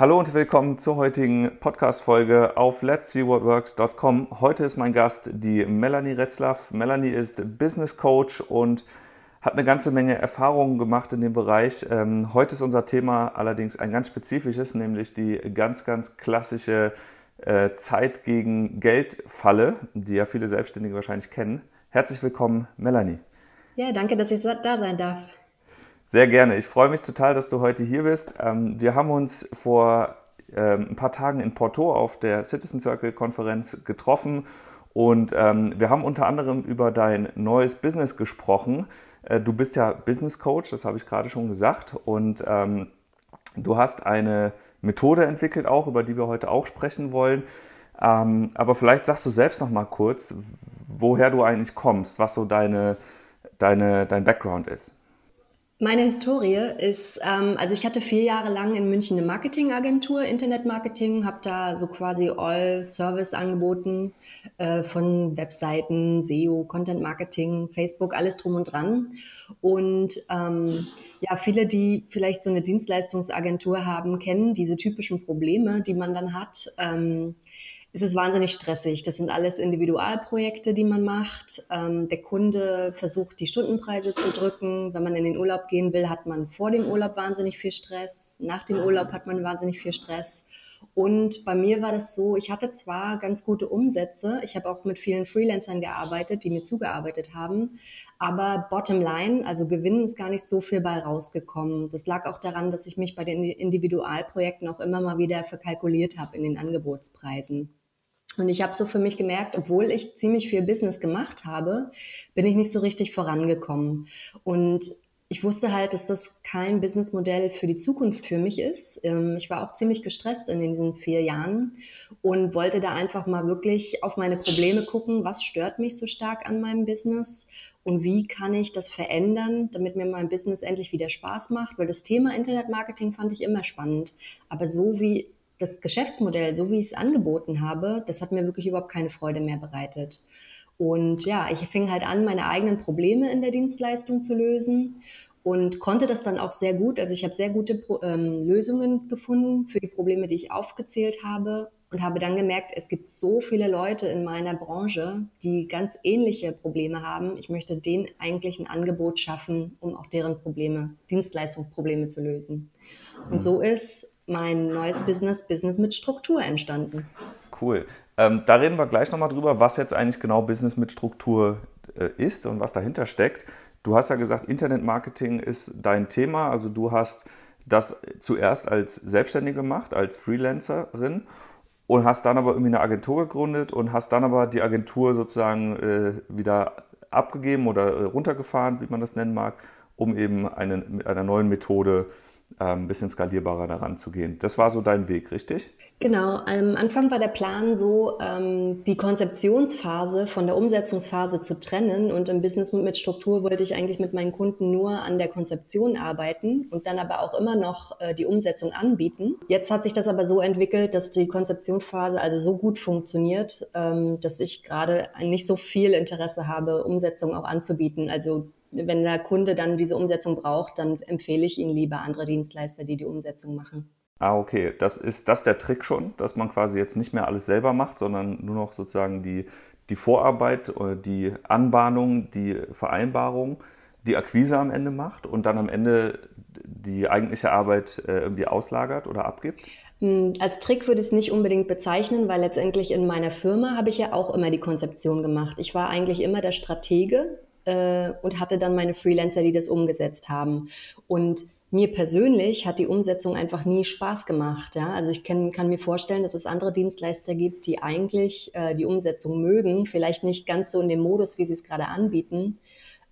Hallo und willkommen zur heutigen Podcast-Folge auf let'sseewhatworks.com. Heute ist mein Gast die Melanie Retzlaff. Melanie ist Business Coach und hat eine ganze Menge Erfahrungen gemacht in dem Bereich. Ähm, heute ist unser Thema allerdings ein ganz spezifisches, nämlich die ganz, ganz klassische äh, Zeit gegen Geld-Falle, die ja viele Selbstständige wahrscheinlich kennen. Herzlich willkommen, Melanie. Ja, danke, dass ich da sein darf. Sehr gerne. Ich freue mich total, dass du heute hier bist. Ähm, wir haben uns vor ähm, ein paar Tagen in Porto auf der Citizen Circle Konferenz getroffen und ähm, wir haben unter anderem über dein neues Business gesprochen. Äh, du bist ja Business Coach, das habe ich gerade schon gesagt und du hast eine Methode entwickelt auch, über die wir heute auch sprechen wollen. aber vielleicht sagst du selbst noch mal kurz, woher du eigentlich kommst, was so deine, deine, dein Background ist. Meine Historie ist, ähm, also ich hatte vier Jahre lang in München eine Marketingagentur, Internetmarketing, habe da so quasi All-Service angeboten äh, von Webseiten, SEO, Content Marketing, Facebook, alles drum und dran. Und ähm, ja, viele, die vielleicht so eine Dienstleistungsagentur haben, kennen diese typischen Probleme, die man dann hat. Ähm, ist es wahnsinnig stressig. Das sind alles Individualprojekte, die man macht. Ähm, der Kunde versucht, die Stundenpreise zu drücken. Wenn man in den Urlaub gehen will, hat man vor dem Urlaub wahnsinnig viel Stress. Nach dem Urlaub hat man wahnsinnig viel Stress. Und bei mir war das so, ich hatte zwar ganz gute Umsätze, ich habe auch mit vielen Freelancern gearbeitet, die mir zugearbeitet haben, aber bottom line, also Gewinn ist gar nicht so viel bei rausgekommen. Das lag auch daran, dass ich mich bei den Individualprojekten auch immer mal wieder verkalkuliert habe in den Angebotspreisen. Und ich habe so für mich gemerkt, obwohl ich ziemlich viel Business gemacht habe, bin ich nicht so richtig vorangekommen. Und ich wusste halt, dass das kein Businessmodell für die Zukunft für mich ist. Ähm, ich war auch ziemlich gestresst in diesen vier Jahren und wollte da einfach mal wirklich auf meine Probleme gucken, was stört mich so stark an meinem Business und wie kann ich das verändern, damit mir mein Business endlich wieder Spaß macht, weil das Thema Internetmarketing fand ich immer spannend. Aber so wie das Geschäftsmodell, so wie ich es angeboten habe, das hat mir wirklich überhaupt keine Freude mehr bereitet. Und ja, ich fing halt an, meine eigenen Probleme in der Dienstleistung zu lösen und konnte das dann auch sehr gut. Also ich habe sehr gute ähm, Lösungen gefunden für die Probleme, die ich aufgezählt habe und habe dann gemerkt, es gibt so viele Leute in meiner Branche, die ganz ähnliche Probleme haben. Ich möchte denen eigentlich ein Angebot schaffen, um auch deren Probleme, Dienstleistungsprobleme zu lösen. Und so ist mein neues Business, Business mit Struktur entstanden. Cool. Ähm, da reden wir gleich nochmal drüber, was jetzt eigentlich genau Business mit Struktur äh, ist und was dahinter steckt. Du hast ja gesagt, Internetmarketing ist dein Thema. Also du hast das zuerst als Selbstständige gemacht, als Freelancerin und hast dann aber irgendwie eine Agentur gegründet und hast dann aber die Agentur sozusagen äh, wieder abgegeben oder äh, runtergefahren, wie man das nennen mag, um eben eine, mit einer neuen Methode äh, ein ähm, bisschen skalierbarer daran zu gehen. Das war so dein Weg, richtig? Genau. Am Anfang war der Plan so, ähm, die Konzeptionsphase von der Umsetzungsphase zu trennen. Und im Business mit Struktur wollte ich eigentlich mit meinen Kunden nur an der Konzeption arbeiten und dann aber auch immer noch äh, die Umsetzung anbieten. Jetzt hat sich das aber so entwickelt, dass die Konzeptionsphase also so gut funktioniert, ähm, dass ich gerade nicht so viel Interesse habe, Umsetzung auch anzubieten. Also wenn der Kunde dann diese Umsetzung braucht, dann empfehle ich Ihnen lieber andere Dienstleister, die die Umsetzung machen. Ah, okay. Das ist das der Trick schon, dass man quasi jetzt nicht mehr alles selber macht, sondern nur noch sozusagen die, die Vorarbeit, die Anbahnung, die Vereinbarung, die Akquise am Ende macht und dann am Ende die eigentliche Arbeit äh, irgendwie auslagert oder abgibt? Hm, als Trick würde ich es nicht unbedingt bezeichnen, weil letztendlich in meiner Firma habe ich ja auch immer die Konzeption gemacht. Ich war eigentlich immer der Stratege äh, und hatte dann meine Freelancer, die das umgesetzt haben. Und mir persönlich hat die Umsetzung einfach nie Spaß gemacht. Ja? Also ich kann, kann mir vorstellen, dass es andere Dienstleister gibt, die eigentlich äh, die Umsetzung mögen, vielleicht nicht ganz so in dem Modus, wie sie es gerade anbieten,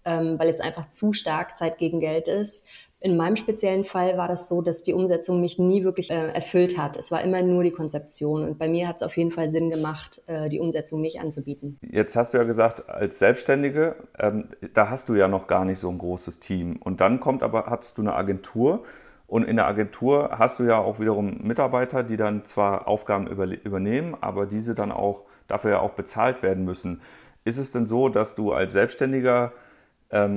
ähm, weil es einfach zu stark Zeit gegen Geld ist. In meinem speziellen Fall war das so, dass die Umsetzung mich nie wirklich äh, erfüllt hat. Es war immer nur die Konzeption. Und bei mir hat es auf jeden Fall Sinn gemacht, äh, die Umsetzung nicht anzubieten. Jetzt hast du ja gesagt, als Selbstständige, ähm, da hast du ja noch gar nicht so ein großes Team. Und dann kommt aber, hast du eine Agentur. Und in der Agentur hast du ja auch wiederum Mitarbeiter, die dann zwar Aufgaben übernehmen, aber diese dann auch dafür ja auch bezahlt werden müssen. Ist es denn so, dass du als Selbstständiger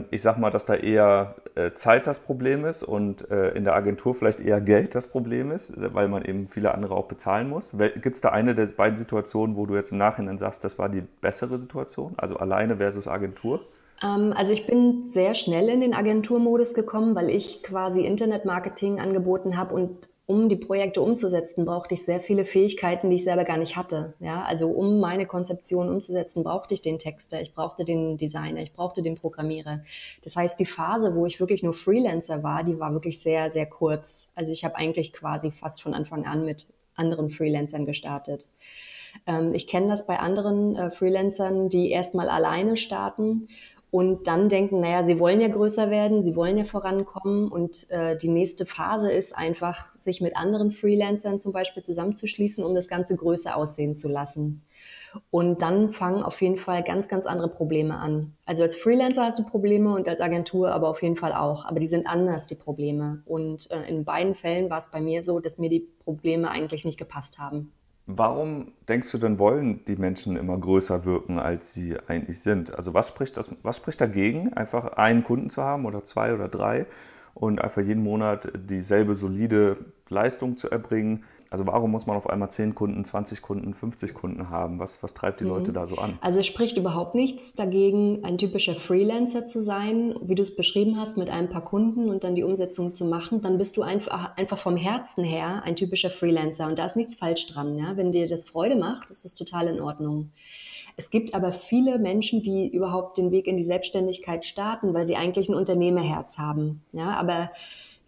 ich sag mal, dass da eher äh, Zeit das Problem ist und äh, in der Agentur vielleicht eher Geld das Problem ist, weil man eben viele andere auch bezahlen muss. Gibt es da eine der beiden Situationen, wo du jetzt im Nachhinein sagst, das war die bessere Situation, also alleine versus Agentur? Ähm, also ich bin sehr schnell in den Agenturmodus gekommen, weil ich quasi Internetmarketing angeboten habe und um die Projekte umzusetzen, brauchte ich sehr viele Fähigkeiten, die ich selber gar nicht hatte. Ja, also um meine Konzeption umzusetzen, brauchte ich den Texter, ich brauchte den Designer, ich brauchte den Programmierer. Das heißt, die Phase, wo ich wirklich nur Freelancer war, die war wirklich sehr, sehr kurz. Also ich habe eigentlich quasi fast von Anfang an mit anderen Freelancern gestartet. Ähm, ich kenne das bei anderen äh, Freelancern, die erstmal alleine starten und dann denken, naja, sie wollen ja größer werden, sie wollen ja vorankommen und äh, die nächste Phase ist einfach, sich mit anderen Freelancern zum Beispiel zusammenzuschließen, um das Ganze größer aussehen zu lassen. Und dann fangen auf jeden Fall ganz, ganz andere Probleme an. Also als Freelancer hast du Probleme und als Agentur aber auf jeden Fall auch. Aber die sind anders, die Probleme. Und äh, in beiden Fällen war es bei mir so, dass mir die Probleme eigentlich nicht gepasst haben. Warum denkst du denn, wollen die Menschen immer größer wirken, als sie eigentlich sind? Also was spricht, das, was spricht dagegen, einfach einen Kunden zu haben oder zwei oder drei und einfach jeden Monat dieselbe solide Leistung zu erbringen? Also warum muss man auf einmal 10 Kunden, 20 Kunden, 50 Kunden haben? Was, was treibt die mhm. Leute da so an? Also es spricht überhaupt nichts dagegen, ein typischer Freelancer zu sein, wie du es beschrieben hast, mit ein paar Kunden und dann die Umsetzung zu machen. Dann bist du einfach, einfach vom Herzen her ein typischer Freelancer und da ist nichts falsch dran. Ja? Wenn dir das Freude macht, ist das total in Ordnung. Es gibt aber viele Menschen, die überhaupt den Weg in die Selbstständigkeit starten, weil sie eigentlich ein Unternehmerherz haben. Ja, aber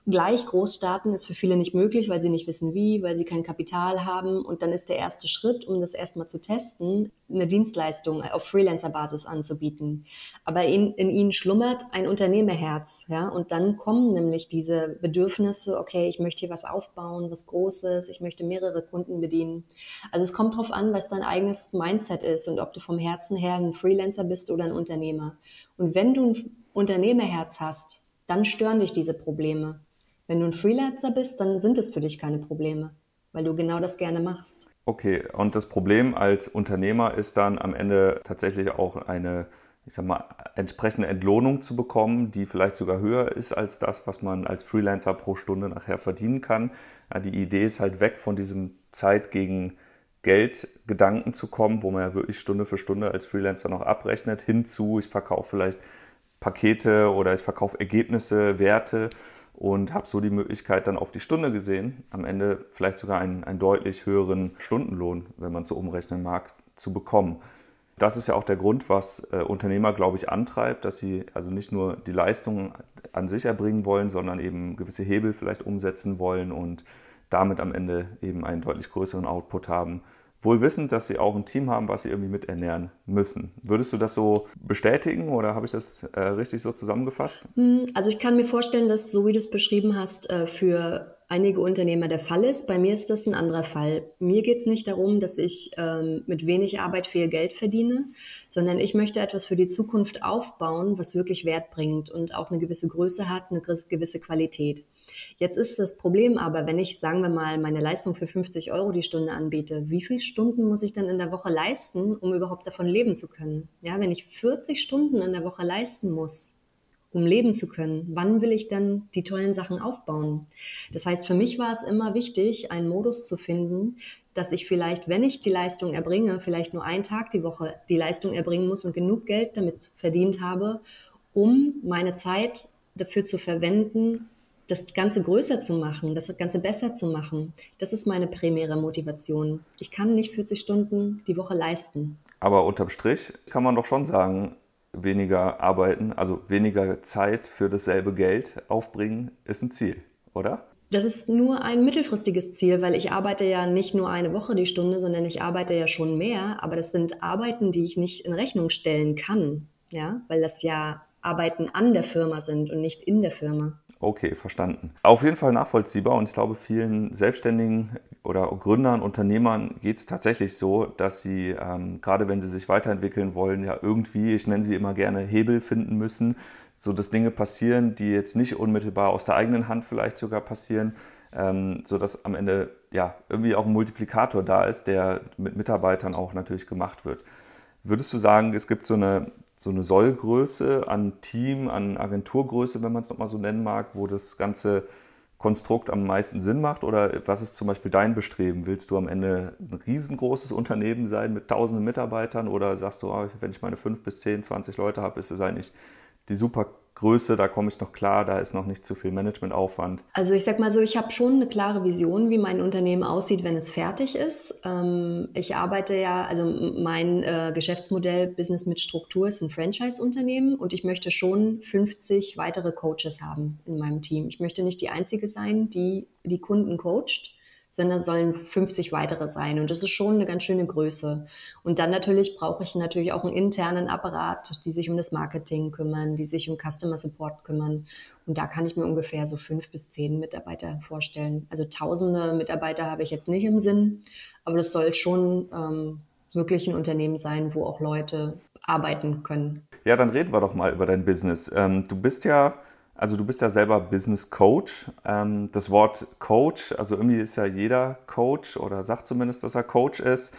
gleich groß starten ist für viele nicht möglich, weil sie nicht wissen wie, weil sie kein Kapital haben. Und dann ist der erste Schritt, um das erstmal zu testen, eine Dienstleistung auf Freelancer-Basis anzubieten. Aber in, in ihnen schlummert ein Unternehmerherz. Ja? Und dann kommen nämlich diese Bedürfnisse, okay, ich möchte hier was aufbauen, was Großes, ich möchte mehrere Kunden bedienen. Also es kommt darauf an, was dein eigenes Mindset ist und ob du vom Herzen her ein Freelancer bist oder ein Unternehmer. Und wenn du ein Unternehmerherz hast, dann stören dich diese Probleme. Wenn du ein Freelancer bist, dann sind es für dich keine Probleme, weil du genau das gerne machst. Okay, und das Problem als Unternehmer ist dann am Ende tatsächlich auch eine, ich sag mal, entsprechende Entlohnung zu bekommen, die vielleicht sogar höher ist als das, was man als Freelancer pro Stunde nachher verdienen kann. Ja, die Idee ist halt weg von diesem Zeit gegen Geld-Gedanken zu kommen, wo man ja wirklich Stunde für Stunde als Freelancer noch abrechnet, hinzu, ich verkaufe vielleicht Pakete oder ich verkaufe Ergebnisse, Werte und habe so die Möglichkeit dann auf die Stunde gesehen, am Ende vielleicht sogar einen, einen deutlich höheren Stundenlohn, wenn man so umrechnen mag, zu bekommen. Das ist ja auch der Grund, was äh, Unternehmer, glaube ich, antreibt, dass sie also nicht nur die Leistung an sich erbringen wollen, sondern eben gewisse Hebel vielleicht umsetzen wollen und damit am Ende eben einen deutlich größeren Output haben, wohl wissend, dass sie auch ein Team haben, was sie irgendwie miternähren müssen. Würdest du das so bestätigen oder habe ich das äh, richtig so zusammengefasst? Hm, also ich kann mir vorstellen, dass so wie du es beschrieben hast, äh, für einige Unternehmer der Fall ist. Bei mir ist das ein anderer Fall. Mir geht es nicht darum, dass ich ähm, mit wenig Arbeit viel Geld verdiene, sondern ich möchte etwas für die Zukunft aufbauen, was wirklich Wert bringt und auch eine gewisse Größe hat, eine gewisse Qualität. Jetzt ist das Problem aber, wenn ich, sagen wir mal, meine Leistung für 50 Euro die Stunde anbiete, wie viele Stunden muss ich dann in der Woche leisten, um überhaupt davon leben zu können? Ja, wenn ich 40 Stunden in der Woche leisten muss, um leben zu können, wann will ich dann die tollen Sachen aufbauen? Das heißt, für mich war es immer wichtig, einen Modus zu finden, dass ich vielleicht, wenn ich die Leistung erbringe, vielleicht nur einen Tag die Woche die Leistung erbringen muss und genug Geld damit verdient habe, um meine Zeit dafür zu verwenden, das Ganze größer zu machen, das Ganze besser zu machen, das ist meine primäre Motivation. Ich kann nicht 40 Stunden die Woche leisten. Aber unterm Strich kann man doch schon sagen, weniger arbeiten, also weniger Zeit für dasselbe Geld aufbringen, ist ein Ziel, oder? Das ist nur ein mittelfristiges Ziel, weil ich arbeite ja nicht nur eine Woche die Stunde, sondern ich arbeite ja schon mehr. Aber das sind Arbeiten, die ich nicht in Rechnung stellen kann, ja, weil das ja Arbeiten an der Firma sind und nicht in der Firma. Okay, verstanden. Auf jeden Fall nachvollziehbar und ich glaube, vielen Selbstständigen oder Gründern, Unternehmern geht es tatsächlich so, dass sie, ähm, gerade wenn sie sich weiterentwickeln wollen, ja irgendwie, ich nenne sie immer gerne, Hebel finden müssen, so dass Dinge passieren, die jetzt nicht unmittelbar aus der eigenen Hand vielleicht sogar passieren, ähm, sodass am Ende ja irgendwie auch ein Multiplikator da ist, der mit Mitarbeitern auch natürlich gemacht wird. Würdest du sagen, es gibt so eine so eine Sollgröße an Team, an Agenturgröße, wenn man es nochmal so nennen mag, wo das ganze Konstrukt am meisten Sinn macht? Oder was ist zum Beispiel dein Bestreben? Willst du am Ende ein riesengroßes Unternehmen sein mit tausenden Mitarbeitern oder sagst du, oh, wenn ich meine fünf bis zehn, zwanzig Leute habe, ist es eigentlich die super Größe, da komme ich noch klar, da ist noch nicht zu viel Managementaufwand. Also ich sag mal so, ich habe schon eine klare Vision, wie mein Unternehmen aussieht, wenn es fertig ist. Ähm, ich arbeite ja, also mein äh, Geschäftsmodell Business mit Struktur ist ein Franchise-Unternehmen und ich möchte schon 50 weitere Coaches haben in meinem Team. Ich möchte nicht die einzige sein, die die Kunden coacht sondern sollen 50 weitere sein. Und das ist schon eine ganz schöne Größe. Und dann natürlich brauche ich natürlich auch einen internen Apparat, die sich um das Marketing kümmern, die sich um Customer Support kümmern. Und da kann ich mir ungefähr so fünf bis zehn Mitarbeiter vorstellen. Also tausende Mitarbeiter habe ich jetzt nicht im Sinn, aber das soll schon ähm, wirklich ein Unternehmen sein, wo auch Leute arbeiten können. Ja, dann reden wir doch mal über dein Business. Ähm, du bist ja also du bist ja selber Business Coach. Ähm, das Wort Coach, also irgendwie ist ja jeder Coach oder sagt zumindest, dass er Coach ist,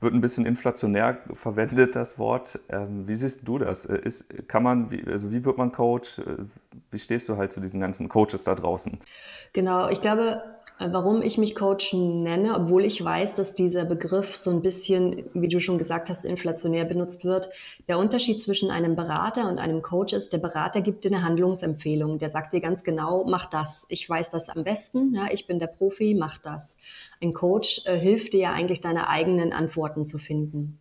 wird ein bisschen inflationär verwendet, das Wort. Ähm, wie siehst du das? Äh, ist, kann man, also wie wird man Coach? Äh, wie stehst du halt zu diesen ganzen Coaches da draußen? Genau, ich glaube, warum ich mich Coach nenne, obwohl ich weiß, dass dieser Begriff so ein bisschen, wie du schon gesagt hast, inflationär benutzt wird. Der Unterschied zwischen einem Berater und einem Coach ist, der Berater gibt dir eine Handlungsempfehlung. Der sagt dir ganz genau, mach das. Ich weiß das am besten. Ja, ich bin der Profi, mach das. Ein Coach äh, hilft dir ja eigentlich, deine eigenen Antworten zu finden.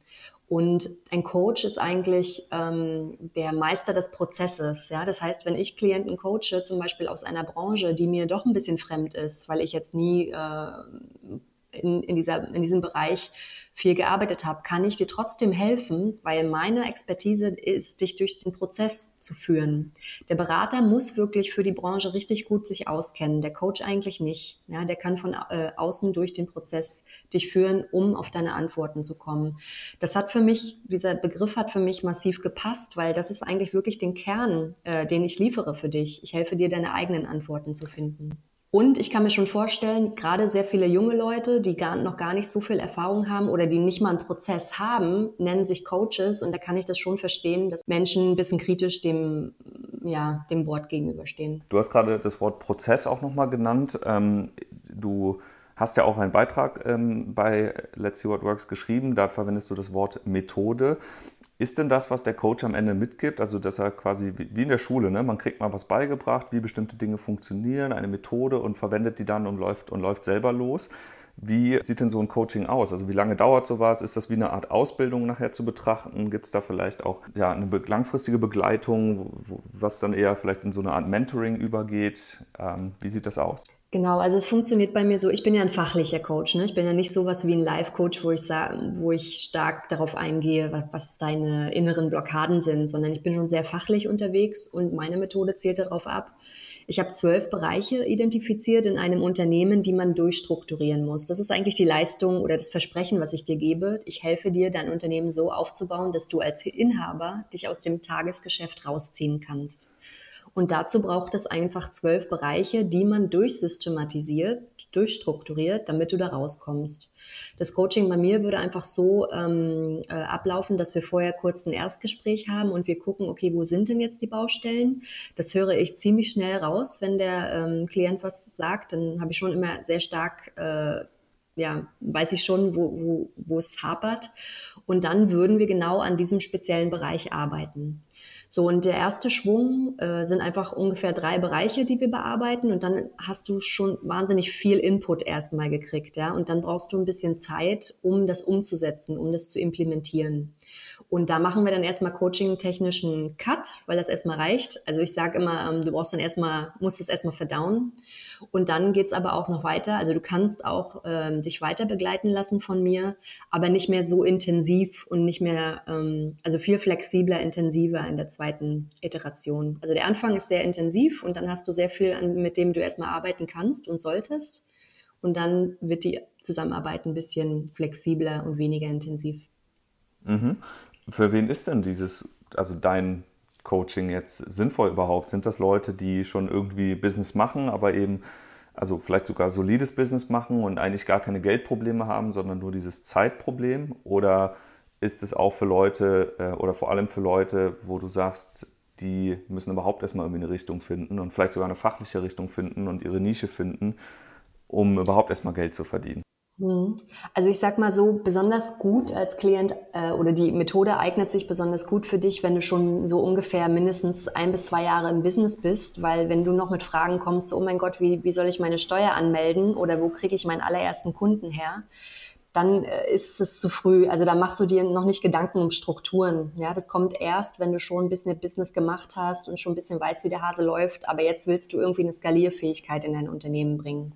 Und ein Coach ist eigentlich ähm, der Meister des Prozesses. Ja? Das heißt, wenn ich Klienten coache, zum Beispiel aus einer Branche, die mir doch ein bisschen fremd ist, weil ich jetzt nie äh, in, in, dieser, in diesem Bereich viel gearbeitet habe, kann ich dir trotzdem helfen, weil meine Expertise ist, dich durch den Prozess zu führen. Der Berater muss wirklich für die Branche richtig gut sich auskennen, der Coach eigentlich nicht. Ja, der kann von äh, außen durch den Prozess dich führen, um auf deine Antworten zu kommen. Das hat für mich, dieser Begriff hat für mich massiv gepasst, weil das ist eigentlich wirklich den Kern, äh, den ich liefere für dich. Ich helfe dir, deine eigenen Antworten zu finden. Und ich kann mir schon vorstellen, gerade sehr viele junge Leute, die gar, noch gar nicht so viel Erfahrung haben oder die nicht mal einen Prozess haben, nennen sich Coaches. Und da kann ich das schon verstehen, dass Menschen ein bisschen kritisch dem, ja, dem Wort gegenüberstehen. Du hast gerade das Wort Prozess auch nochmal genannt. Ähm, du hast ja auch einen Beitrag ähm, bei Let's See What Works geschrieben. Da verwendest du das Wort Methode. Ist denn das, was der Coach am Ende mitgibt, also dass er quasi wie in der Schule, ne? man kriegt mal was beigebracht, wie bestimmte Dinge funktionieren, eine Methode und verwendet die dann und läuft und läuft selber los. Wie sieht denn so ein Coaching aus? Also wie lange dauert sowas? Ist das wie eine Art Ausbildung nachher zu betrachten? Gibt es da vielleicht auch ja, eine langfristige Begleitung, was dann eher vielleicht in so eine Art Mentoring übergeht? Ähm, wie sieht das aus? Genau, also es funktioniert bei mir so, ich bin ja ein fachlicher Coach, ne? ich bin ja nicht sowas wie ein Live-Coach, wo ich wo ich stark darauf eingehe, was, deine inneren Blockaden sind, sondern ich bin schon sehr fachlich unterwegs und meine Methode zielt darauf ab. Ich habe zwölf Bereiche identifiziert in einem Unternehmen, die man durchstrukturieren muss. Das ist eigentlich die Leistung oder das Versprechen, was ich dir gebe. Ich helfe dir, dein Unternehmen so aufzubauen, dass du als Inhaber dich aus dem Tagesgeschäft rausziehen kannst. Und dazu braucht es einfach zwölf Bereiche, die man durchsystematisiert, durchstrukturiert, damit du da rauskommst. Das Coaching bei mir würde einfach so ähm, äh, ablaufen, dass wir vorher kurz ein Erstgespräch haben und wir gucken, okay, wo sind denn jetzt die Baustellen? Das höre ich ziemlich schnell raus, wenn der ähm, Klient was sagt, dann habe ich schon immer sehr stark äh, ja, weiß ich schon, wo, wo, wo es hapert. Und dann würden wir genau an diesem speziellen Bereich arbeiten. So, und der erste Schwung äh, sind einfach ungefähr drei Bereiche, die wir bearbeiten. Und dann hast du schon wahnsinnig viel Input erstmal gekriegt, ja. Und dann brauchst du ein bisschen Zeit, um das umzusetzen, um das zu implementieren. Und da machen wir dann erstmal coaching-technischen Cut, weil das erstmal reicht. Also ich sage immer, ähm, du brauchst dann erstmal, musst es erstmal verdauen. Und dann geht's aber auch noch weiter. Also du kannst auch ähm, dich weiter begleiten lassen von mir, aber nicht mehr so intensiv und nicht mehr, ähm, also viel flexibler, intensiver in der zweiten Iteration. Also der Anfang ist sehr intensiv und dann hast du sehr viel, mit dem du erstmal arbeiten kannst und solltest. Und dann wird die Zusammenarbeit ein bisschen flexibler und weniger intensiv. Mhm. Für wen ist denn dieses, also dein Coaching jetzt sinnvoll überhaupt? Sind das Leute, die schon irgendwie Business machen, aber eben, also vielleicht sogar solides Business machen und eigentlich gar keine Geldprobleme haben, sondern nur dieses Zeitproblem? Oder ist es auch für Leute äh, oder vor allem für Leute, wo du sagst, die müssen überhaupt erstmal irgendwie eine Richtung finden und vielleicht sogar eine fachliche Richtung finden und ihre Nische finden, um überhaupt erstmal Geld zu verdienen. Hm. Also ich sag mal so, besonders gut als Klient äh, oder die Methode eignet sich besonders gut für dich, wenn du schon so ungefähr mindestens ein bis zwei Jahre im Business bist, weil wenn du noch mit Fragen kommst, oh mein Gott, wie, wie soll ich meine Steuer anmelden oder wo kriege ich meinen allerersten Kunden her, dann äh, ist es zu früh. Also da machst du dir noch nicht Gedanken um Strukturen. Ja, das kommt erst, wenn du schon ein bisschen Business gemacht hast und schon ein bisschen weißt, wie der Hase läuft. Aber jetzt willst du irgendwie eine Skalierfähigkeit in dein Unternehmen bringen.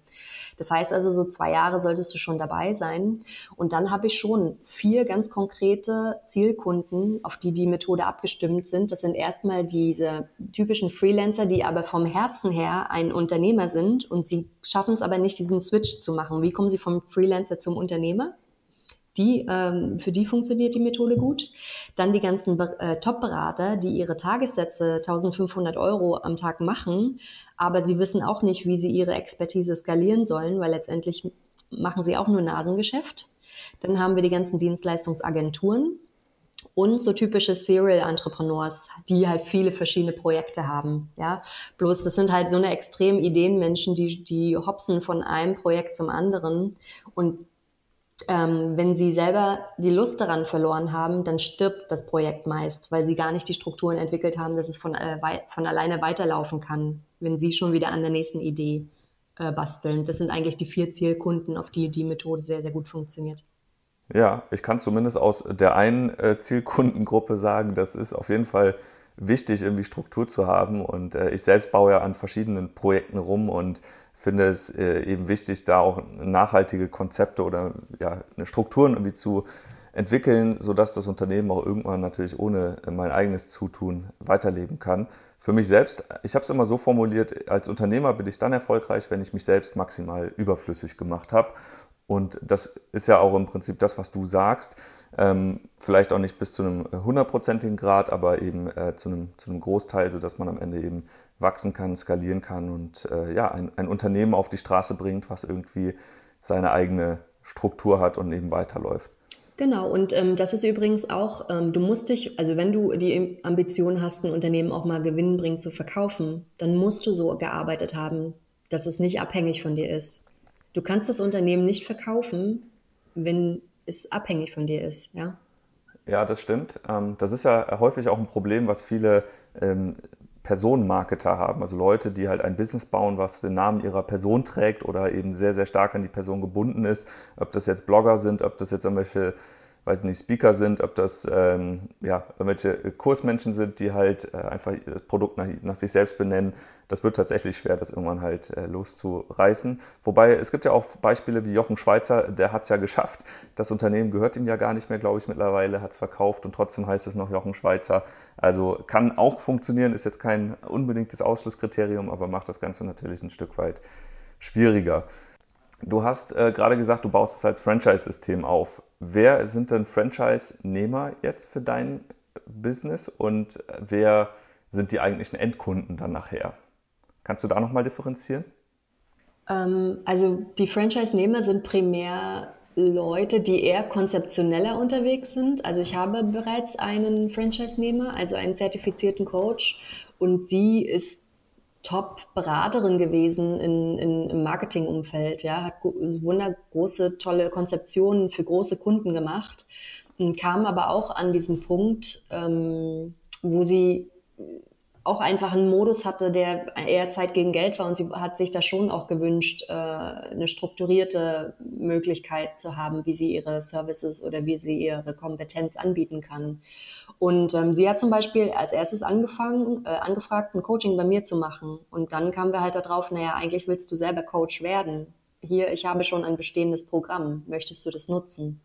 Das heißt also, so zwei Jahre solltest du schon dabei sein. Und dann habe ich schon vier ganz konkrete Zielkunden, auf die die Methode abgestimmt sind. Das sind erstmal diese typischen Freelancer, die aber vom Herzen her ein Unternehmer sind und sie schaffen es aber nicht, diesen Switch zu machen. Wie kommen sie vom Freelancer zum Unternehmer? Die, ähm, für die funktioniert die Methode gut. Dann die ganzen äh, Top-Berater, die ihre Tagessätze 1500 Euro am Tag machen, aber sie wissen auch nicht, wie sie ihre Expertise skalieren sollen, weil letztendlich machen sie auch nur Nasengeschäft. Dann haben wir die ganzen Dienstleistungsagenturen und so typische Serial Entrepreneurs, die halt viele verschiedene Projekte haben. Ja, bloß das sind halt so eine extrem Ideenmenschen, die die hopsen von einem Projekt zum anderen und ähm, wenn sie selber die Lust daran verloren haben, dann stirbt das Projekt meist, weil sie gar nicht die Strukturen entwickelt haben, dass es von, äh, von alleine weiterlaufen kann, wenn sie schon wieder an der nächsten Idee äh, basteln. Das sind eigentlich die vier Zielkunden, auf die die Methode sehr, sehr gut funktioniert. Ja, ich kann zumindest aus der einen äh, Zielkundengruppe sagen, das ist auf jeden Fall wichtig, irgendwie Struktur zu haben. Und äh, ich selbst baue ja an verschiedenen Projekten rum und finde es äh, eben wichtig, da auch nachhaltige Konzepte oder ja, eine Strukturen irgendwie zu entwickeln, sodass das Unternehmen auch irgendwann natürlich ohne mein eigenes Zutun weiterleben kann. Für mich selbst, ich habe es immer so formuliert, als Unternehmer bin ich dann erfolgreich, wenn ich mich selbst maximal überflüssig gemacht habe. Und das ist ja auch im Prinzip das, was du sagst. Ähm, vielleicht auch nicht bis zu einem hundertprozentigen Grad, aber eben äh, zu, einem, zu einem Großteil, sodass man am Ende eben wachsen kann, skalieren kann und äh, ja, ein, ein Unternehmen auf die Straße bringt, was irgendwie seine eigene Struktur hat und eben weiterläuft. Genau, und ähm, das ist übrigens auch, ähm, du musst dich, also wenn du die Ambition hast, ein Unternehmen auch mal gewinnbringend zu verkaufen, dann musst du so gearbeitet haben, dass es nicht abhängig von dir ist. Du kannst das Unternehmen nicht verkaufen, wenn es abhängig von dir ist, ja. Ja, das stimmt. Ähm, das ist ja häufig auch ein Problem, was viele ähm, Personenmarketer haben, also Leute, die halt ein Business bauen, was den Namen ihrer Person trägt oder eben sehr, sehr stark an die Person gebunden ist. Ob das jetzt Blogger sind, ob das jetzt irgendwelche weiß nicht, Speaker sind, ob das ähm, ja, irgendwelche Kursmenschen sind, die halt äh, einfach das Produkt nach, nach, sich selbst benennen. Das wird tatsächlich schwer, das irgendwann halt äh, loszureißen. Wobei es gibt ja auch Beispiele wie Jochen Schweizer, der hat es ja geschafft. Das Unternehmen gehört ihm ja gar nicht mehr, glaube ich, mittlerweile, hat es verkauft und trotzdem heißt es noch Jochen Schweizer. Also kann auch funktionieren, ist jetzt kein unbedingtes Ausschlusskriterium, aber macht das Ganze natürlich ein Stück weit schwieriger. Du hast äh, gerade gesagt, du baust es als Franchise-System auf. Wer sind denn Franchise-Nehmer jetzt für dein Business und wer sind die eigentlichen Endkunden dann nachher? Kannst du da nochmal differenzieren? Ähm, also die Franchise-Nehmer sind primär Leute, die eher konzeptioneller unterwegs sind. Also ich habe bereits einen Franchise-Nehmer, also einen zertifizierten Coach und sie ist Top-Beraterin gewesen in, in, im Marketingumfeld, ja, hat wundergroße, tolle Konzeptionen für große Kunden gemacht, kam aber auch an diesen Punkt, ähm, wo sie auch einfach einen Modus hatte, der eher Zeit gegen Geld war und sie hat sich da schon auch gewünscht, äh, eine strukturierte Möglichkeit zu haben, wie sie ihre Services oder wie sie ihre Kompetenz anbieten kann. Und ähm, sie hat zum Beispiel als erstes angefangen, äh, angefragt, ein Coaching bei mir zu machen. Und dann kamen wir halt darauf, naja, eigentlich willst du selber Coach werden. Hier, ich habe schon ein bestehendes Programm. Möchtest du das nutzen?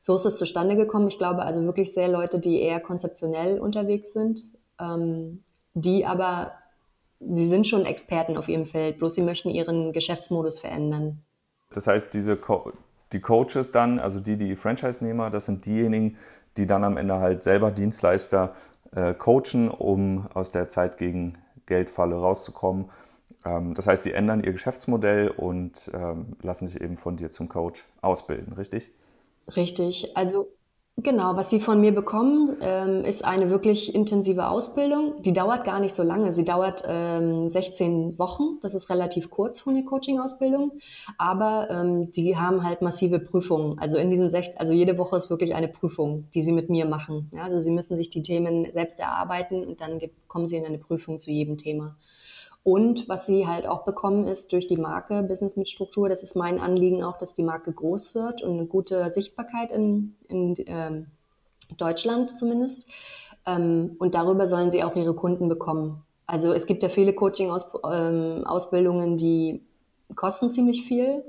So ist es zustande gekommen. Ich glaube also wirklich sehr Leute, die eher konzeptionell unterwegs sind, ähm, die aber, sie sind schon Experten auf ihrem Feld, bloß sie möchten ihren Geschäftsmodus verändern. Das heißt, diese Co die Coaches dann, also die, die Franchise-Nehmer, das sind diejenigen, die dann am Ende halt selber Dienstleister äh, coachen, um aus der Zeit gegen Geldfalle rauszukommen. Ähm, das heißt, sie ändern ihr Geschäftsmodell und ähm, lassen sich eben von dir zum Coach ausbilden, richtig? Richtig. Also Genau, was Sie von mir bekommen, ähm, ist eine wirklich intensive Ausbildung. Die dauert gar nicht so lange. Sie dauert ähm, 16 Wochen. Das ist relativ kurz von der Coaching-Ausbildung. Aber ähm, die haben halt massive Prüfungen. Also in diesen sech also jede Woche ist wirklich eine Prüfung, die Sie mit mir machen. Ja, also Sie müssen sich die Themen selbst erarbeiten und dann kommen Sie in eine Prüfung zu jedem Thema. Und was sie halt auch bekommen ist durch die Marke Business mit Struktur, das ist mein Anliegen auch, dass die Marke groß wird und eine gute Sichtbarkeit in, in ähm, Deutschland zumindest. Ähm, und darüber sollen sie auch ihre Kunden bekommen. Also es gibt ja viele Coaching-Ausbildungen, ähm, die kosten ziemlich viel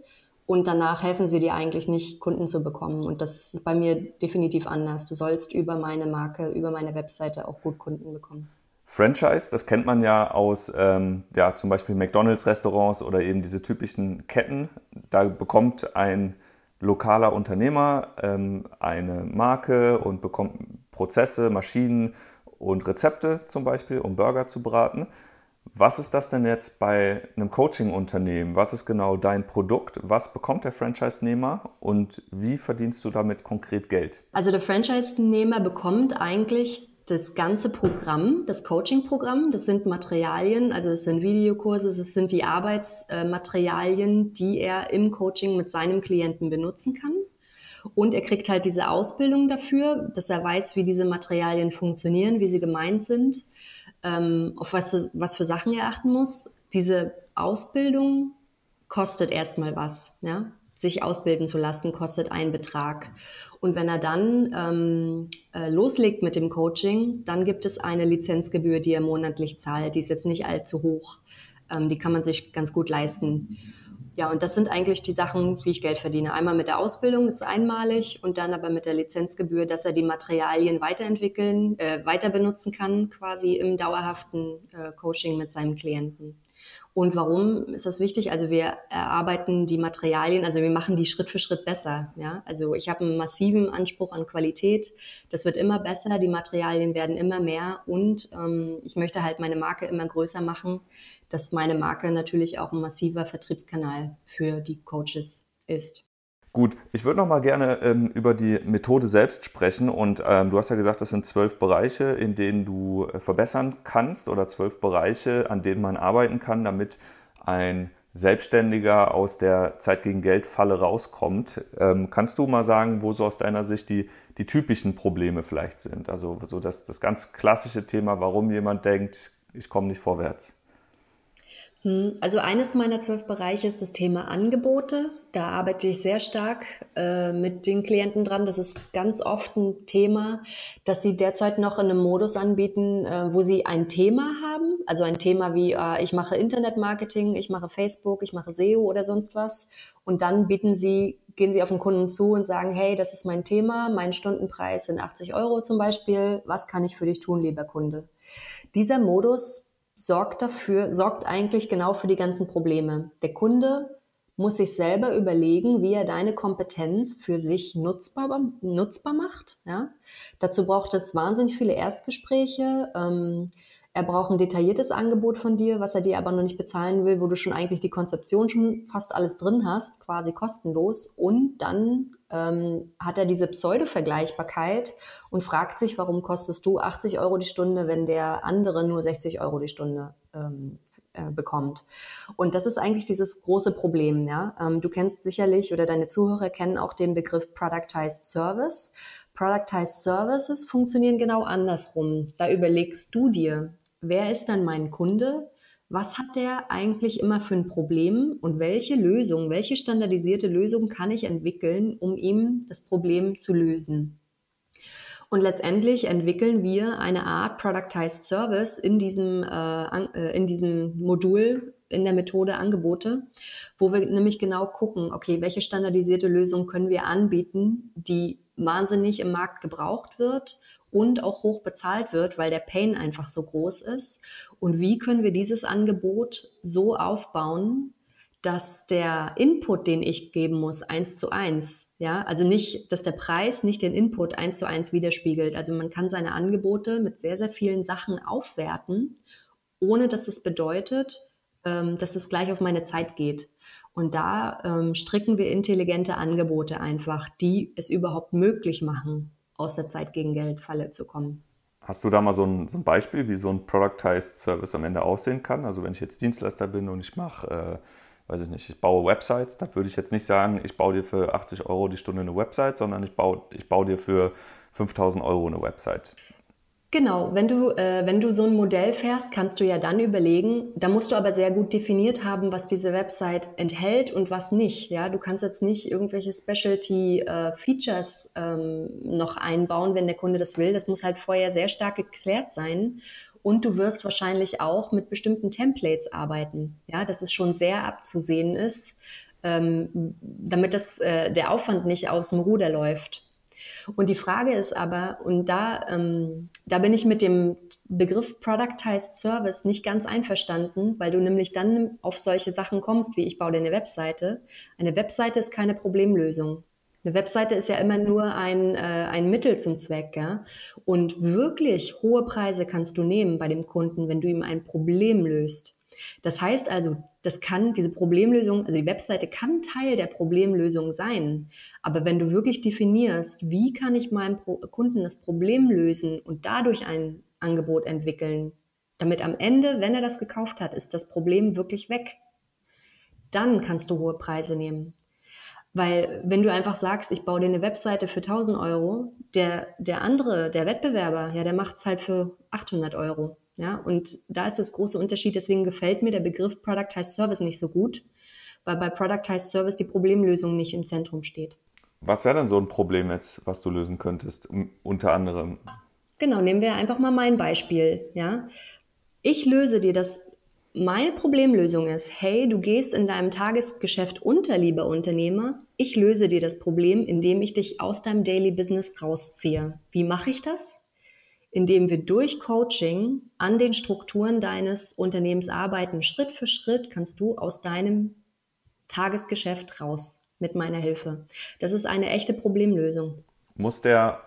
und danach helfen sie dir eigentlich nicht, Kunden zu bekommen. Und das ist bei mir definitiv anders. Du sollst über meine Marke, über meine Webseite auch gut Kunden bekommen. Franchise, das kennt man ja aus ähm, ja, zum Beispiel McDonalds-Restaurants oder eben diese typischen Ketten. Da bekommt ein lokaler Unternehmer ähm, eine Marke und bekommt Prozesse, Maschinen und Rezepte zum Beispiel, um Burger zu braten. Was ist das denn jetzt bei einem Coaching-Unternehmen? Was ist genau dein Produkt? Was bekommt der Franchise-Nehmer und wie verdienst du damit konkret Geld? Also der Franchise-Nehmer bekommt eigentlich das ganze Programm, das Coaching-Programm, das sind Materialien, also es sind Videokurse, es sind die Arbeitsmaterialien, die er im Coaching mit seinem Klienten benutzen kann. Und er kriegt halt diese Ausbildung dafür, dass er weiß, wie diese Materialien funktionieren, wie sie gemeint sind, ähm, auf was, was für Sachen er achten muss. Diese Ausbildung kostet erstmal was. Ja? sich ausbilden zu lassen, kostet einen Betrag. Und wenn er dann ähm, äh, loslegt mit dem Coaching, dann gibt es eine Lizenzgebühr, die er monatlich zahlt. Die ist jetzt nicht allzu hoch. Ähm, die kann man sich ganz gut leisten. Ja, und das sind eigentlich die Sachen, wie ich Geld verdiene. Einmal mit der Ausbildung, ist einmalig, und dann aber mit der Lizenzgebühr, dass er die Materialien weiterentwickeln, äh, weiter benutzen kann, quasi im dauerhaften äh, Coaching mit seinem Klienten. Und warum ist das wichtig? Also wir erarbeiten die Materialien, also wir machen die Schritt für Schritt besser. Ja? Also ich habe einen massiven Anspruch an Qualität. Das wird immer besser, die Materialien werden immer mehr und ähm, ich möchte halt meine Marke immer größer machen, dass meine Marke natürlich auch ein massiver Vertriebskanal für die Coaches ist. Gut, ich würde noch mal gerne ähm, über die Methode selbst sprechen. Und ähm, du hast ja gesagt, das sind zwölf Bereiche, in denen du äh, verbessern kannst oder zwölf Bereiche, an denen man arbeiten kann, damit ein Selbstständiger aus der Zeit gegen Geld Falle rauskommt. Ähm, kannst du mal sagen, wo so aus deiner Sicht die, die typischen Probleme vielleicht sind? Also so das, das ganz klassische Thema, warum jemand denkt, ich komme nicht vorwärts. Hm, also eines meiner zwölf Bereiche ist das Thema Angebote. Da arbeite ich sehr stark äh, mit den Klienten dran. Das ist ganz oft ein Thema, dass sie derzeit noch in einem Modus anbieten, äh, wo sie ein Thema haben. Also ein Thema wie, äh, ich mache Internetmarketing, ich mache Facebook, ich mache SEO oder sonst was. Und dann bieten sie, gehen sie auf den Kunden zu und sagen, hey, das ist mein Thema, mein Stundenpreis sind 80 Euro zum Beispiel. Was kann ich für dich tun, lieber Kunde? Dieser Modus sorgt dafür, sorgt eigentlich genau für die ganzen Probleme. Der Kunde muss sich selber überlegen, wie er deine Kompetenz für sich nutzbar, nutzbar macht. Ja? Dazu braucht es wahnsinnig viele Erstgespräche. Ähm, er braucht ein detailliertes Angebot von dir, was er dir aber noch nicht bezahlen will, wo du schon eigentlich die Konzeption schon fast alles drin hast, quasi kostenlos. Und dann ähm, hat er diese Pseudo-Vergleichbarkeit und fragt sich, warum kostest du 80 Euro die Stunde, wenn der andere nur 60 Euro die Stunde ähm, äh, bekommt. Und das ist eigentlich dieses große Problem. Ja? Ähm, du kennst sicherlich oder deine Zuhörer kennen auch den Begriff Productized Service. Productized Services funktionieren genau andersrum. Da überlegst du dir, wer ist dann mein Kunde? Was hat der eigentlich immer für ein Problem und welche Lösung, welche standardisierte Lösung kann ich entwickeln, um ihm das Problem zu lösen? Und letztendlich entwickeln wir eine Art Productized Service in diesem, äh, äh, in diesem Modul, in der Methode Angebote, wo wir nämlich genau gucken, okay, welche standardisierte Lösung können wir anbieten, die wahnsinnig im Markt gebraucht wird und auch hoch bezahlt wird, weil der Pain einfach so groß ist. Und wie können wir dieses Angebot so aufbauen, dass der Input, den ich geben muss, eins zu eins, ja, also nicht, dass der Preis nicht den Input eins zu eins widerspiegelt. Also man kann seine Angebote mit sehr, sehr vielen Sachen aufwerten, ohne dass es bedeutet, ähm, dass es gleich auf meine Zeit geht. Und da ähm, stricken wir intelligente Angebote einfach, die es überhaupt möglich machen, aus der Zeit gegen Geld Falle zu kommen. Hast du da mal so ein, so ein, Beispiel, wie so ein Productized Service am Ende aussehen kann? Also wenn ich jetzt Dienstleister bin und ich mache, äh, weiß ich nicht, ich baue Websites, dann würde ich jetzt nicht sagen, ich baue dir für 80 Euro die Stunde eine Website, sondern ich baue, ich baue dir für 5000 Euro eine Website. Genau, wenn du, äh, wenn du so ein Modell fährst, kannst du ja dann überlegen, da musst du aber sehr gut definiert haben, was diese Website enthält und was nicht. Ja, du kannst jetzt nicht irgendwelche Specialty äh, Features ähm, noch einbauen, wenn der Kunde das will. Das muss halt vorher sehr stark geklärt sein. Und du wirst wahrscheinlich auch mit bestimmten Templates arbeiten. Ja, dass es schon sehr abzusehen ist, ähm, damit das, äh, der Aufwand nicht aus dem Ruder läuft. Und die Frage ist aber, und da, ähm, da bin ich mit dem Begriff Productized Service nicht ganz einverstanden, weil du nämlich dann auf solche Sachen kommst, wie ich baue dir eine Webseite. Eine Webseite ist keine Problemlösung. Eine Webseite ist ja immer nur ein, äh, ein Mittel zum Zweck. Ja? Und wirklich hohe Preise kannst du nehmen bei dem Kunden, wenn du ihm ein Problem löst. Das heißt also, das kann, diese Problemlösung, also die Webseite kann Teil der Problemlösung sein. Aber wenn du wirklich definierst, wie kann ich meinem Kunden das Problem lösen und dadurch ein Angebot entwickeln, damit am Ende, wenn er das gekauft hat, ist das Problem wirklich weg. Dann kannst du hohe Preise nehmen. Weil wenn du einfach sagst, ich baue dir eine Webseite für 1000 Euro, der, der andere, der Wettbewerber, ja, der macht es halt für 800 Euro. Ja, und da ist das große Unterschied. Deswegen gefällt mir der Begriff Productized Service nicht so gut, weil bei Productized Service die Problemlösung nicht im Zentrum steht. Was wäre denn so ein Problem jetzt, was du lösen könntest, unter anderem? Genau, nehmen wir einfach mal mein Beispiel. Ja, ich löse dir das. Meine Problemlösung ist, hey, du gehst in deinem Tagesgeschäft unter, lieber Unternehmer. Ich löse dir das Problem, indem ich dich aus deinem Daily Business rausziehe. Wie mache ich das? Indem wir durch Coaching an den Strukturen deines Unternehmens arbeiten. Schritt für Schritt kannst du aus deinem Tagesgeschäft raus mit meiner Hilfe. Das ist eine echte Problemlösung. Muss der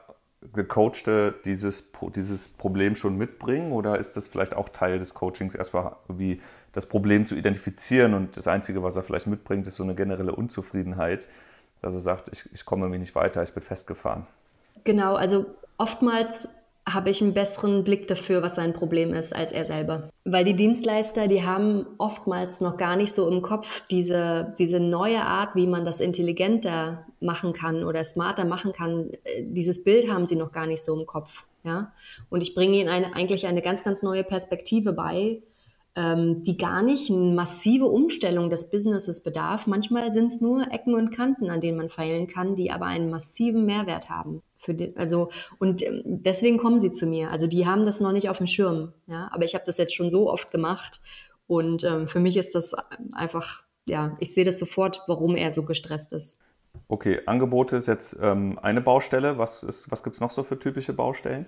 Gecoachte dieses, dieses Problem schon mitbringen oder ist das vielleicht auch Teil des Coachings, erstmal wie das Problem zu identifizieren und das Einzige, was er vielleicht mitbringt, ist so eine generelle Unzufriedenheit, dass er sagt, ich, ich komme irgendwie nicht weiter, ich bin festgefahren. Genau, also oftmals habe ich einen besseren Blick dafür, was sein Problem ist, als er selber. Weil die Dienstleister, die haben oftmals noch gar nicht so im Kopf diese, diese neue Art, wie man das intelligenter machen kann oder smarter machen kann. Dieses Bild haben sie noch gar nicht so im Kopf. Ja? Und ich bringe ihnen eine, eigentlich eine ganz, ganz neue Perspektive bei, ähm, die gar nicht eine massive Umstellung des Businesses bedarf. Manchmal sind es nur Ecken und Kanten, an denen man feilen kann, die aber einen massiven Mehrwert haben. Für den, also und ähm, deswegen kommen sie zu mir. Also die haben das noch nicht auf dem Schirm, ja. Aber ich habe das jetzt schon so oft gemacht und ähm, für mich ist das einfach, ja, ich sehe das sofort, warum er so gestresst ist. Okay, Angebote ist jetzt ähm, eine Baustelle. Was, was gibt es noch so für typische Baustellen?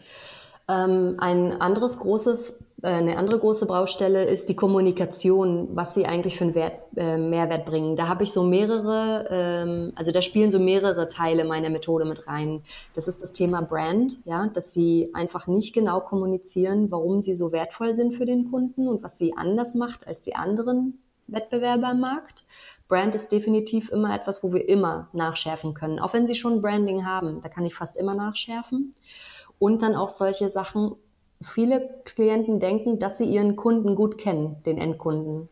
Ähm, ein anderes großes, äh, eine andere große Baustelle ist die Kommunikation, was sie eigentlich für einen Wert, äh, Mehrwert bringen. Da habe ich so mehrere, ähm, also da spielen so mehrere Teile meiner Methode mit rein. Das ist das Thema Brand, ja, dass sie einfach nicht genau kommunizieren, warum sie so wertvoll sind für den Kunden und was sie anders macht als die anderen Wettbewerber am Markt. Brand ist definitiv immer etwas, wo wir immer nachschärfen können. Auch wenn sie schon Branding haben, da kann ich fast immer nachschärfen. Und dann auch solche Sachen, viele Klienten denken, dass sie ihren Kunden gut kennen, den Endkunden.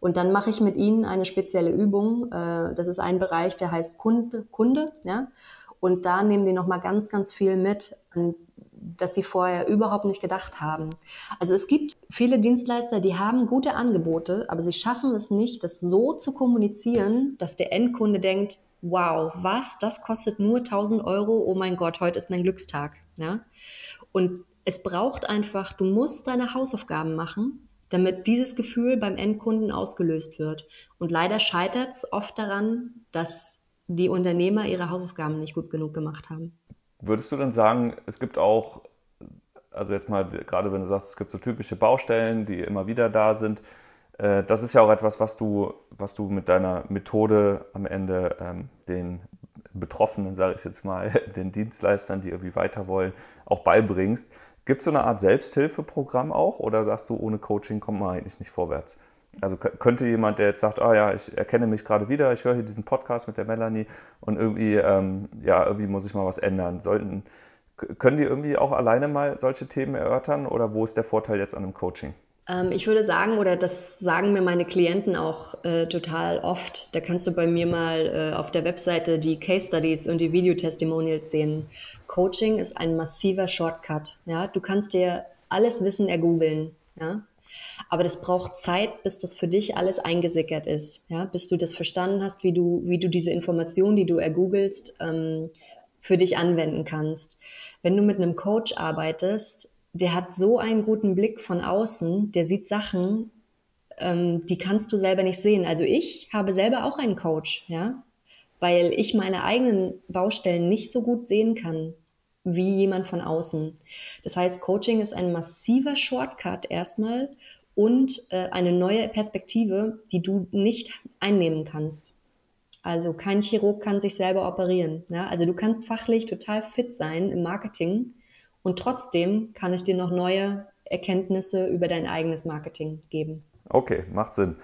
Und dann mache ich mit ihnen eine spezielle Übung. Äh, das ist ein Bereich, der heißt Kunde. Kunde ja? Und da nehmen die nochmal ganz, ganz viel mit, dass sie vorher überhaupt nicht gedacht haben. Also es gibt viele Dienstleister, die haben gute Angebote, aber sie schaffen es nicht, das so zu kommunizieren, dass der Endkunde denkt, wow, was, das kostet nur 1000 Euro, oh mein Gott, heute ist mein Glückstag. Ja? Und es braucht einfach, du musst deine Hausaufgaben machen, damit dieses Gefühl beim Endkunden ausgelöst wird. Und leider scheitert es oft daran, dass die Unternehmer ihre Hausaufgaben nicht gut genug gemacht haben. Würdest du dann sagen, es gibt auch, also jetzt mal, gerade wenn du sagst, es gibt so typische Baustellen, die immer wieder da sind, äh, das ist ja auch etwas, was du, was du mit deiner Methode am Ende ähm, den Betroffenen, sage ich jetzt mal, den Dienstleistern, die irgendwie weiter wollen, auch beibringst. Gibt es so eine Art Selbsthilfeprogramm auch oder sagst du, ohne Coaching kommt man eigentlich nicht vorwärts? Also könnte jemand, der jetzt sagt, ah ja, ich erkenne mich gerade wieder, ich höre hier diesen Podcast mit der Melanie und irgendwie, ähm, ja, irgendwie muss ich mal was ändern. Sollten, können die irgendwie auch alleine mal solche Themen erörtern oder wo ist der Vorteil jetzt an einem Coaching? Ähm, ich würde sagen, oder das sagen mir meine Klienten auch äh, total oft, da kannst du bei mir mal äh, auf der Webseite die Case Studies und die Videotestimonials sehen. Coaching ist ein massiver Shortcut. Ja? Du kannst dir alles Wissen ergoogeln. Ja? Aber das braucht Zeit, bis das für dich alles eingesickert ist, ja, bis du das verstanden hast, wie du, wie du diese Information, die du ergoogelst, ähm, für dich anwenden kannst. Wenn du mit einem Coach arbeitest, der hat so einen guten Blick von außen, der sieht Sachen, ähm, die kannst du selber nicht sehen. Also ich habe selber auch einen Coach, ja, weil ich meine eigenen Baustellen nicht so gut sehen kann wie jemand von außen. Das heißt, Coaching ist ein massiver Shortcut erstmal und äh, eine neue Perspektive, die du nicht einnehmen kannst. Also kein Chirurg kann sich selber operieren. Ja? Also du kannst fachlich total fit sein im Marketing und trotzdem kann ich dir noch neue Erkenntnisse über dein eigenes Marketing geben. Okay, macht Sinn.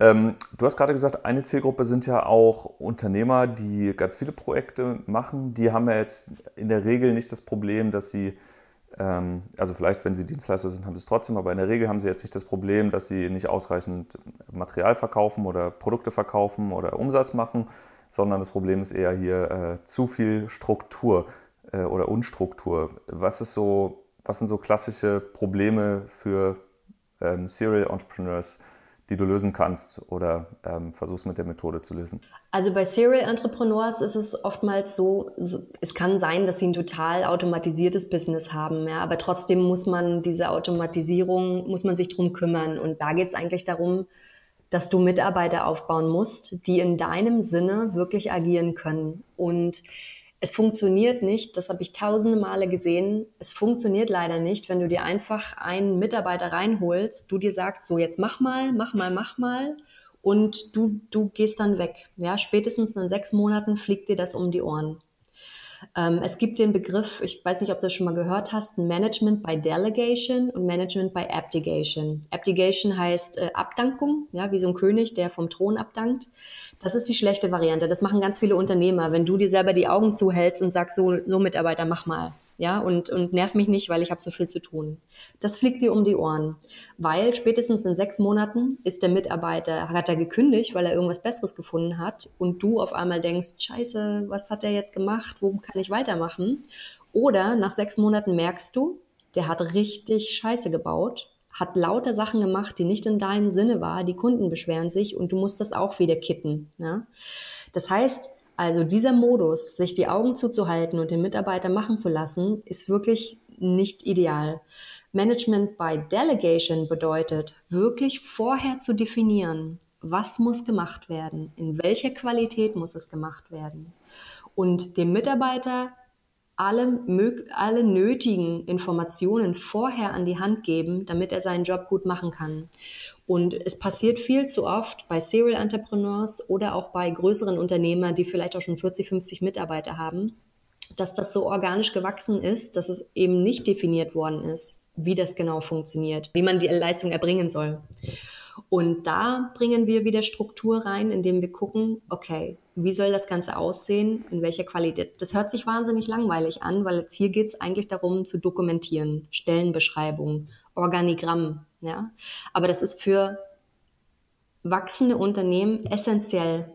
Ähm, du hast gerade gesagt, eine Zielgruppe sind ja auch Unternehmer, die ganz viele Projekte machen. Die haben ja jetzt in der Regel nicht das Problem, dass sie, ähm, also vielleicht wenn sie Dienstleister sind, haben sie es trotzdem, aber in der Regel haben sie jetzt nicht das Problem, dass sie nicht ausreichend Material verkaufen oder Produkte verkaufen oder Umsatz machen, sondern das Problem ist eher hier äh, zu viel Struktur äh, oder Unstruktur. Was ist so, was sind so klassische Probleme für ähm, Serial Entrepreneurs? die du lösen kannst oder ähm, versuchst mit der Methode zu lösen? Also bei Serial Entrepreneurs ist es oftmals so, so, es kann sein, dass sie ein total automatisiertes Business haben, ja, aber trotzdem muss man diese Automatisierung, muss man sich drum kümmern. Und da geht es eigentlich darum, dass du Mitarbeiter aufbauen musst, die in deinem Sinne wirklich agieren können. Und es funktioniert nicht, das habe ich tausende Male gesehen. Es funktioniert leider nicht, wenn du dir einfach einen Mitarbeiter reinholst, du dir sagst, so jetzt mach mal, mach mal, mach mal und du, du gehst dann weg. Ja, spätestens in sechs Monaten fliegt dir das um die Ohren. Ähm, es gibt den Begriff, ich weiß nicht, ob du das schon mal gehört hast, Management by Delegation und Management by Abdication. Abdication heißt äh, Abdankung, ja, wie so ein König, der vom Thron abdankt. Das ist die schlechte Variante. Das machen ganz viele Unternehmer. Wenn du dir selber die Augen zuhältst und sagst, so, so Mitarbeiter, mach mal ja, und, und nerv mich nicht, weil ich habe so viel zu tun. Das fliegt dir um die Ohren, weil spätestens in sechs Monaten ist der Mitarbeiter, hat er gekündigt, weil er irgendwas Besseres gefunden hat und du auf einmal denkst, scheiße, was hat er jetzt gemacht, wo kann ich weitermachen? Oder nach sechs Monaten merkst du, der hat richtig Scheiße gebaut, hat lauter Sachen gemacht, die nicht in deinem Sinne war, die Kunden beschweren sich und du musst das auch wieder kitten. Ja? Das heißt, also dieser Modus, sich die Augen zuzuhalten und den Mitarbeiter machen zu lassen, ist wirklich nicht ideal. Management by Delegation bedeutet, wirklich vorher zu definieren, was muss gemacht werden, in welcher Qualität muss es gemacht werden und dem Mitarbeiter alle, alle nötigen Informationen vorher an die Hand geben, damit er seinen Job gut machen kann. Und es passiert viel zu oft bei Serial Entrepreneurs oder auch bei größeren Unternehmern, die vielleicht auch schon 40, 50 Mitarbeiter haben, dass das so organisch gewachsen ist, dass es eben nicht definiert worden ist, wie das genau funktioniert, wie man die Leistung erbringen soll. Und da bringen wir wieder Struktur rein, indem wir gucken, okay, wie soll das Ganze aussehen, in welcher Qualität. Das hört sich wahnsinnig langweilig an, weil jetzt hier geht es eigentlich darum zu dokumentieren, Stellenbeschreibung, Organigramm. Ja? Aber das ist für wachsende Unternehmen essentiell.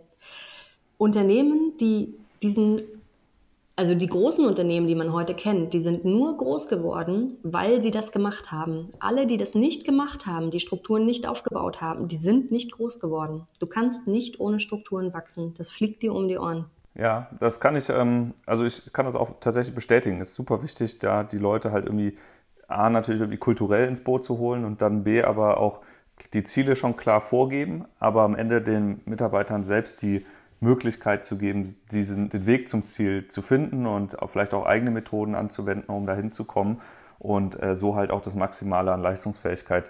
Unternehmen, die diesen also die großen Unternehmen, die man heute kennt, die sind nur groß geworden, weil sie das gemacht haben. Alle, die das nicht gemacht haben, die Strukturen nicht aufgebaut haben, die sind nicht groß geworden. Du kannst nicht ohne Strukturen wachsen. Das fliegt dir um die Ohren. Ja, das kann ich, ähm, also ich kann das auch tatsächlich bestätigen. Es ist super wichtig, da die Leute halt irgendwie A, natürlich irgendwie kulturell ins Boot zu holen und dann B, aber auch die Ziele schon klar vorgeben, aber am Ende den Mitarbeitern selbst die Möglichkeit zu geben, diesen, den Weg zum Ziel zu finden und auch vielleicht auch eigene Methoden anzuwenden, um dahin zu kommen und äh, so halt auch das Maximale an Leistungsfähigkeit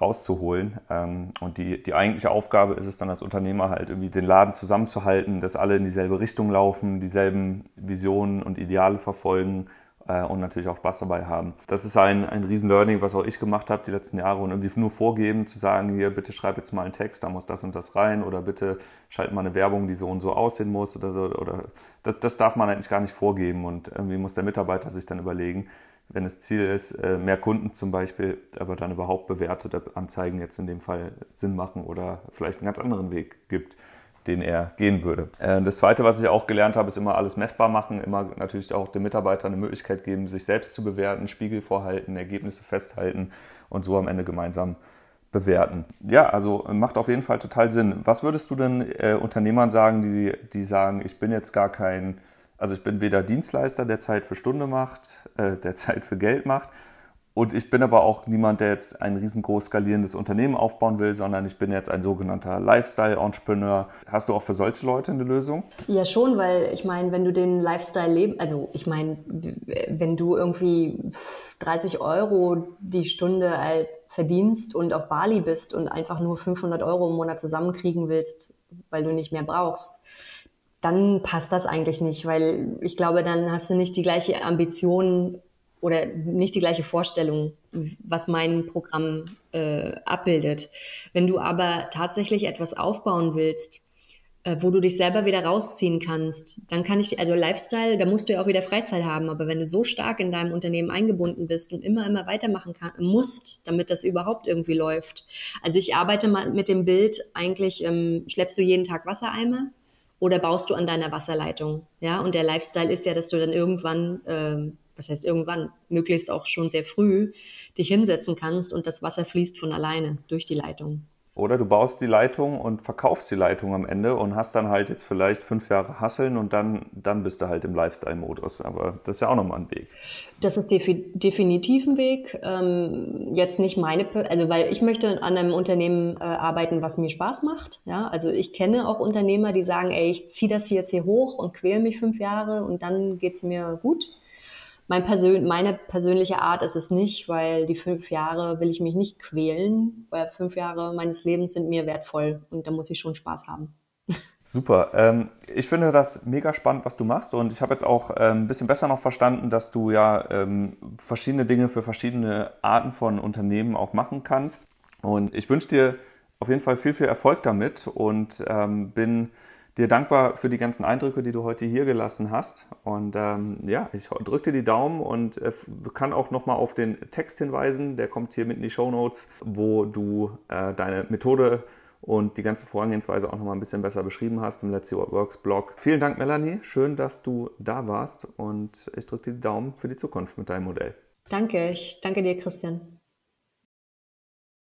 rauszuholen. Ähm, und die, die eigentliche Aufgabe ist es dann als Unternehmer halt irgendwie den Laden zusammenzuhalten, dass alle in dieselbe Richtung laufen, dieselben Visionen und Ideale verfolgen, und natürlich auch Spaß dabei haben. Das ist ein, ein Riesen-Learning, was auch ich gemacht habe die letzten Jahre und irgendwie nur vorgeben, zu sagen, hier, bitte schreib jetzt mal einen Text, da muss das und das rein oder bitte schalt mal eine Werbung, die so und so aussehen muss oder so. Oder das, das darf man eigentlich gar nicht vorgeben und irgendwie muss der Mitarbeiter sich dann überlegen, wenn das Ziel ist, äh, mehr Kunden zum Beispiel, aber dann überhaupt bewertete Anzeigen jetzt in dem Fall Sinn machen oder vielleicht einen ganz anderen Weg gibt den er gehen würde. Äh, das Zweite, was ich auch gelernt habe, ist immer alles messbar machen, immer natürlich auch den Mitarbeitern eine Möglichkeit geben, sich selbst zu bewerten, Spiegel vorhalten, Ergebnisse festhalten und so am Ende gemeinsam bewerten. Ja, also macht auf jeden Fall total Sinn. Was würdest du denn äh, Unternehmern sagen, die, die sagen, ich bin jetzt gar kein, also ich bin weder Dienstleister, der Zeit für Stunde macht, äh, der Zeit für Geld macht, und ich bin aber auch niemand, der jetzt ein riesengroß skalierendes Unternehmen aufbauen will, sondern ich bin jetzt ein sogenannter Lifestyle-Entrepreneur. Hast du auch für solche Leute eine Lösung? Ja, schon, weil ich meine, wenn du den Lifestyle leben, also ich meine, wenn du irgendwie 30 Euro die Stunde halt verdienst und auf Bali bist und einfach nur 500 Euro im Monat zusammenkriegen willst, weil du nicht mehr brauchst, dann passt das eigentlich nicht, weil ich glaube, dann hast du nicht die gleiche Ambition oder nicht die gleiche Vorstellung, was mein Programm äh, abbildet. Wenn du aber tatsächlich etwas aufbauen willst, äh, wo du dich selber wieder rausziehen kannst, dann kann ich, also Lifestyle, da musst du ja auch wieder Freizeit haben, aber wenn du so stark in deinem Unternehmen eingebunden bist und immer, immer weitermachen kann, musst, damit das überhaupt irgendwie läuft. Also ich arbeite mal mit dem Bild, eigentlich ähm, schleppst du jeden Tag Wassereimer oder baust du an deiner Wasserleitung, ja, und der Lifestyle ist ja, dass du dann irgendwann ähm, was heißt irgendwann, möglichst auch schon sehr früh, dich hinsetzen kannst und das Wasser fließt von alleine durch die Leitung. Oder du baust die Leitung und verkaufst die Leitung am Ende und hast dann halt jetzt vielleicht fünf Jahre Hasseln und dann, dann bist du halt im Lifestyle-Modus. Aber das ist ja auch nochmal ein Weg. Das ist defi definitiv ein Weg. Ähm, jetzt nicht meine, also weil ich möchte an einem Unternehmen äh, arbeiten, was mir Spaß macht. Ja, also ich kenne auch Unternehmer, die sagen, ey, ich ziehe das jetzt hier hoch und quäle mich fünf Jahre und dann geht's mir gut. Mein Persön meine persönliche Art ist es nicht, weil die fünf Jahre will ich mich nicht quälen, weil fünf Jahre meines Lebens sind mir wertvoll und da muss ich schon Spaß haben. Super. Ähm, ich finde das mega spannend, was du machst. Und ich habe jetzt auch ähm, ein bisschen besser noch verstanden, dass du ja ähm, verschiedene Dinge für verschiedene Arten von Unternehmen auch machen kannst. Und ich wünsche dir auf jeden Fall viel, viel Erfolg damit und ähm, bin dir dankbar für die ganzen Eindrücke, die du heute hier gelassen hast. Und ähm, ja, ich drücke dir die Daumen und äh, kann auch nochmal auf den Text hinweisen. Der kommt hier mit in die Show Notes, wo du äh, deine Methode und die ganze Vorgehensweise auch nochmal ein bisschen besser beschrieben hast im Let's See What Works Blog. Vielen Dank, Melanie. Schön, dass du da warst und ich drücke dir die Daumen für die Zukunft mit deinem Modell. Danke. Ich danke dir, Christian.